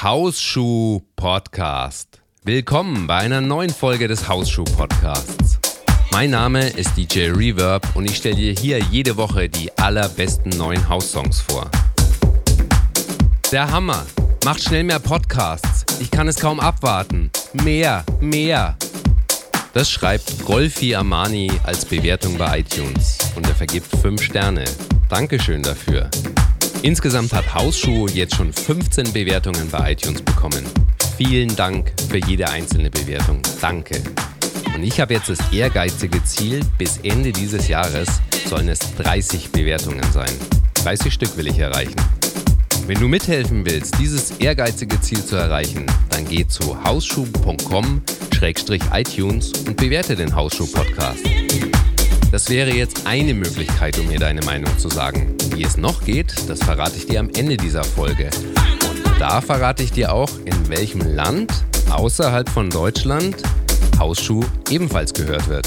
Hausschuh Podcast. Willkommen bei einer neuen Folge des Hausschuh Podcasts. Mein Name ist DJ Reverb und ich stelle dir hier jede Woche die allerbesten neuen House-Songs vor. Der Hammer. Macht schnell mehr Podcasts. Ich kann es kaum abwarten. Mehr, mehr. Das schreibt Golfi Amani als Bewertung bei iTunes und er vergibt 5 Sterne. Dankeschön dafür. Insgesamt hat Hausschuh jetzt schon 15 Bewertungen bei iTunes bekommen. Vielen Dank für jede einzelne Bewertung. Danke. Und ich habe jetzt das ehrgeizige Ziel, bis Ende dieses Jahres sollen es 30 Bewertungen sein. 30 Stück will ich erreichen. Wenn du mithelfen willst, dieses ehrgeizige Ziel zu erreichen, dann geh zu hausschuh.com-iTunes und bewerte den Hausschuh-Podcast. Das wäre jetzt eine Möglichkeit, um mir deine Meinung zu sagen. Wie es noch geht, das verrate ich dir am Ende dieser Folge. Und da verrate ich dir auch, in welchem Land außerhalb von Deutschland Hausschuh ebenfalls gehört wird.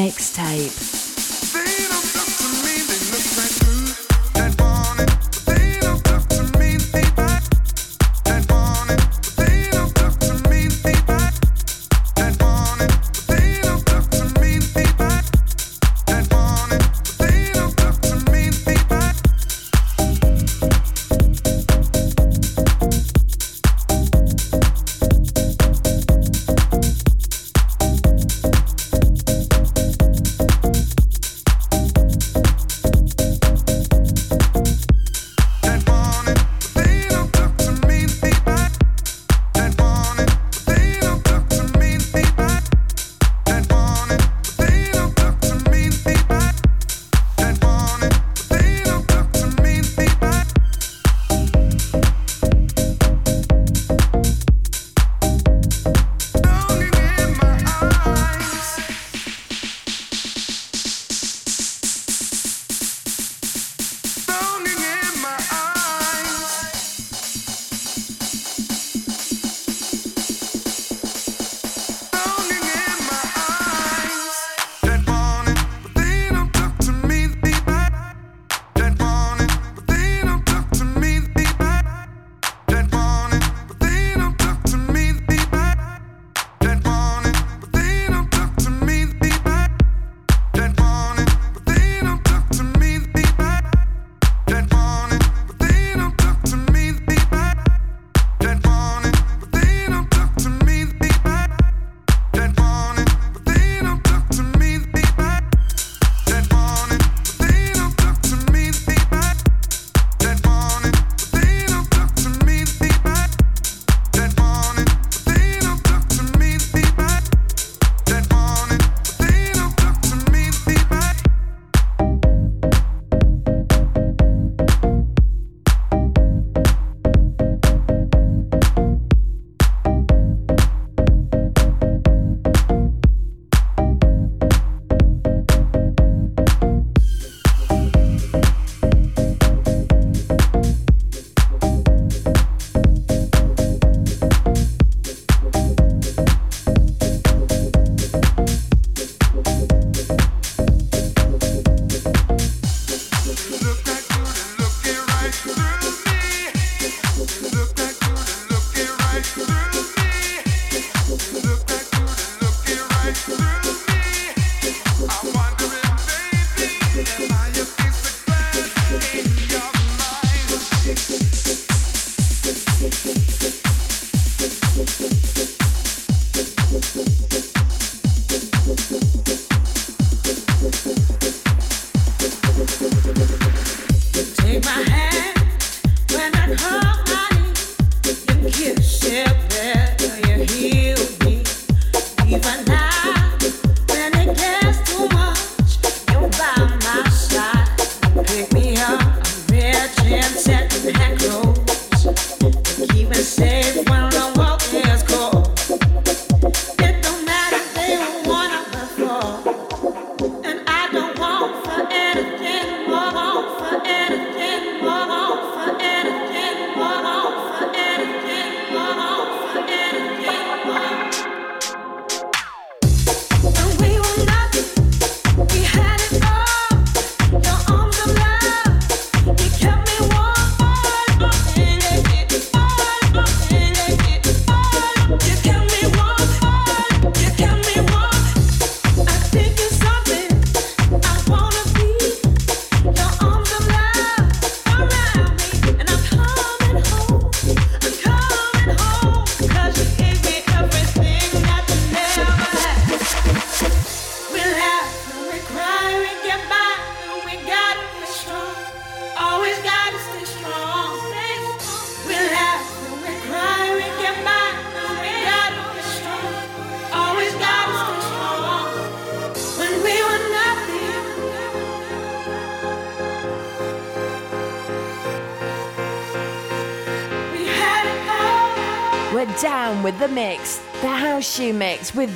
Mixtape.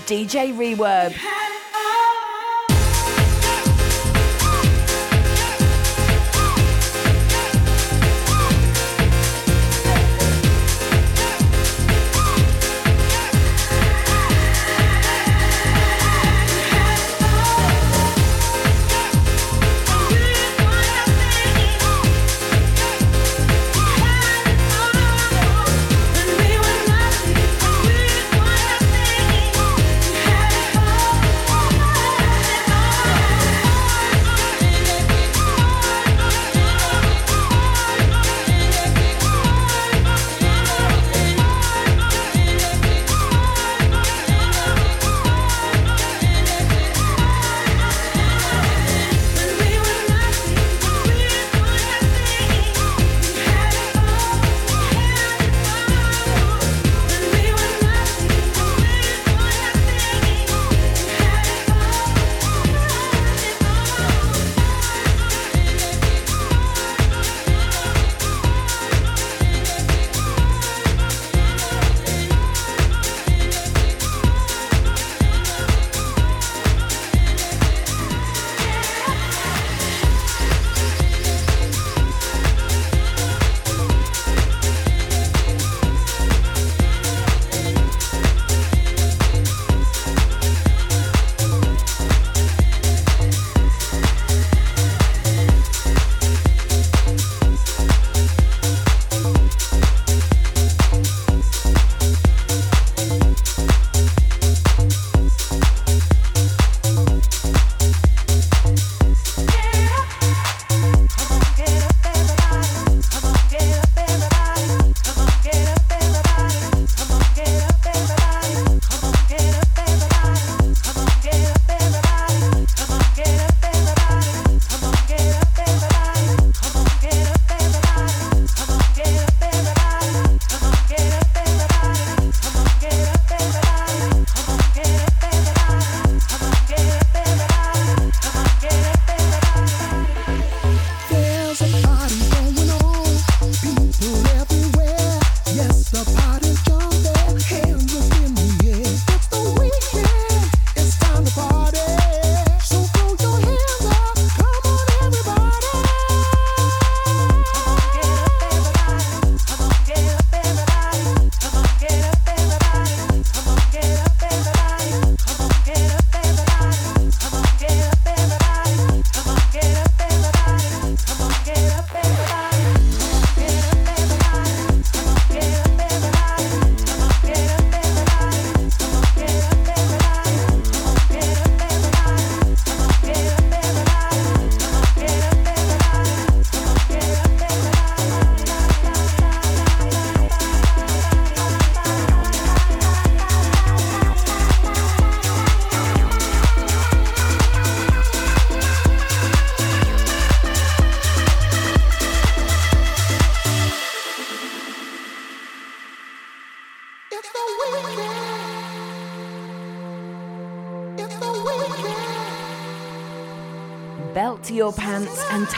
DJ Reverb.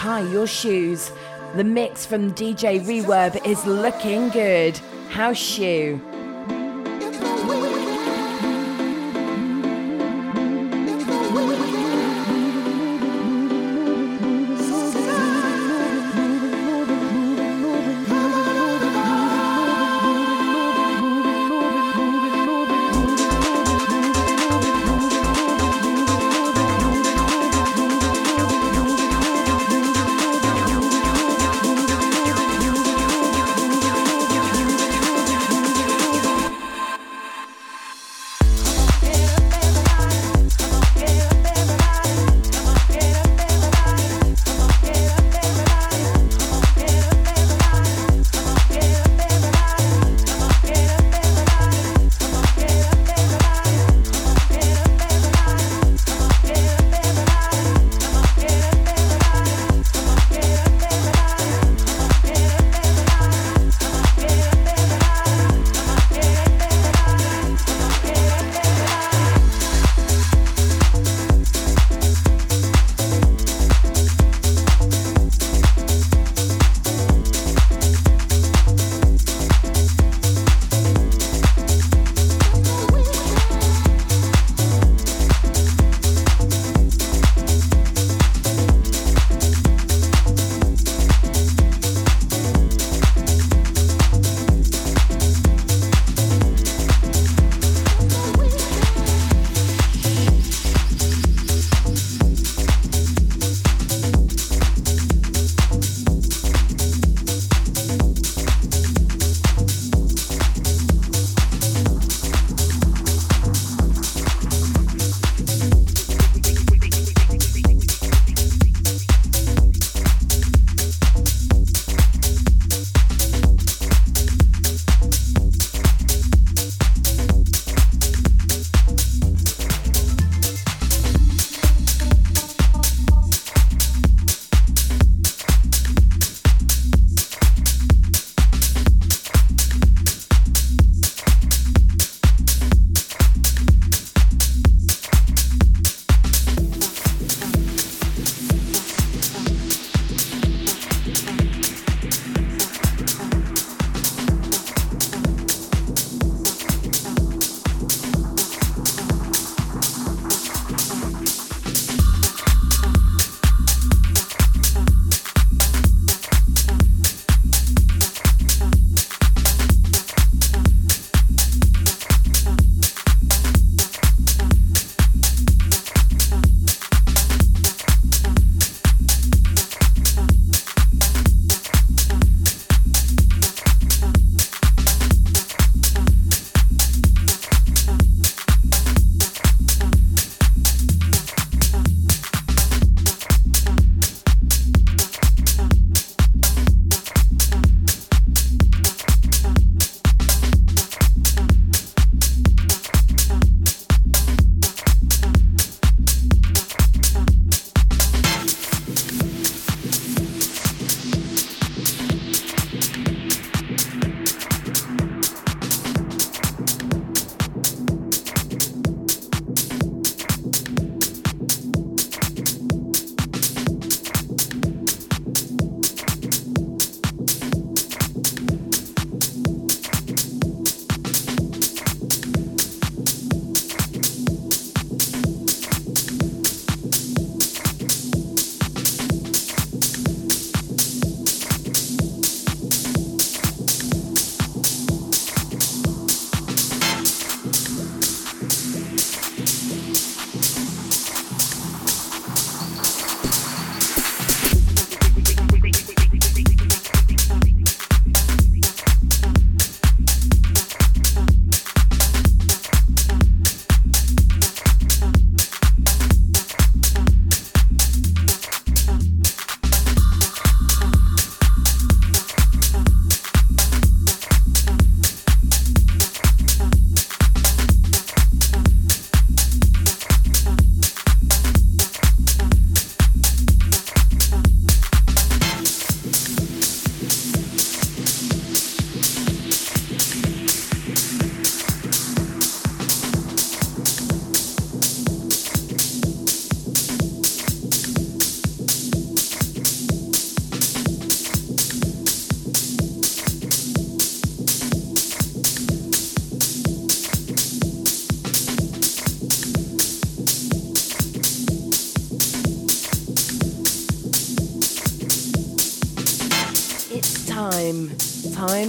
Tie your shoes. The mix from DJ Reverb is looking good. House shoe.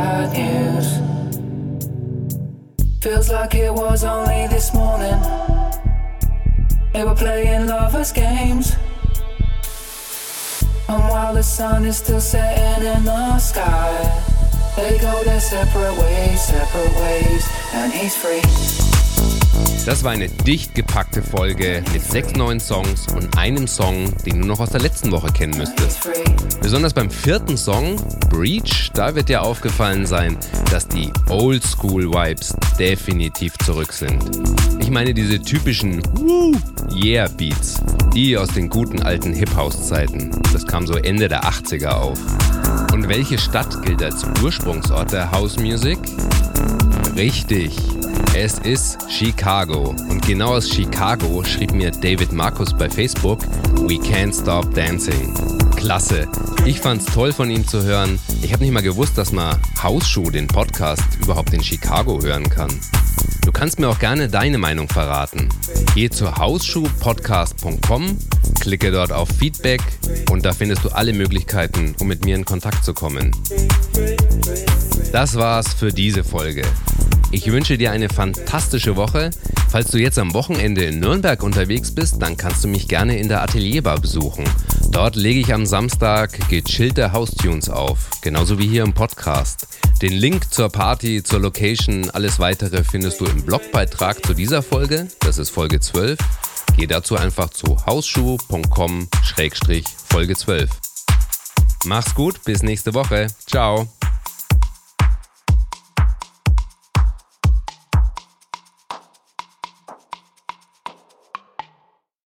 bad news. Feels like it was only this morning. They were playing lovers' games. And while the sun is still setting in the sky, they go their separate ways, separate ways, and he's free. Das war eine dicht gepackte Folge mit sechs neuen Songs und einem Song, den du noch aus der letzten Woche kennen müsstest. Besonders beim vierten Song, Breach, da wird dir aufgefallen sein, dass die Oldschool-Vibes definitiv zurück sind. Ich meine diese typischen Woo, Yeah Beats, die aus den guten alten Hip-House-Zeiten. Das kam so Ende der 80er auf. Und welche Stadt gilt als Ursprungsort der House Music? Richtig, es ist Chicago. Und genau aus Chicago schrieb mir David Markus bei Facebook, We Can't Stop Dancing. Klasse. Ich fand's toll von ihm zu hören. Ich habe nicht mal gewusst, dass man Hausschuh, den Podcast, überhaupt in Chicago hören kann. Du kannst mir auch gerne deine Meinung verraten. Geh zu hausschuhpodcast.com, klicke dort auf Feedback und da findest du alle Möglichkeiten, um mit mir in Kontakt zu kommen. Das war's für diese Folge. Ich wünsche dir eine fantastische Woche. Falls du jetzt am Wochenende in Nürnberg unterwegs bist, dann kannst du mich gerne in der Atelierbar besuchen. Dort lege ich am Samstag gechillte Haustunes auf, genauso wie hier im Podcast. Den Link zur Party, zur Location, alles weitere findest du im Blogbeitrag zu dieser Folge. Das ist Folge 12. Geh dazu einfach zu hausschuh.com-folge 12. Mach's gut, bis nächste Woche. Ciao.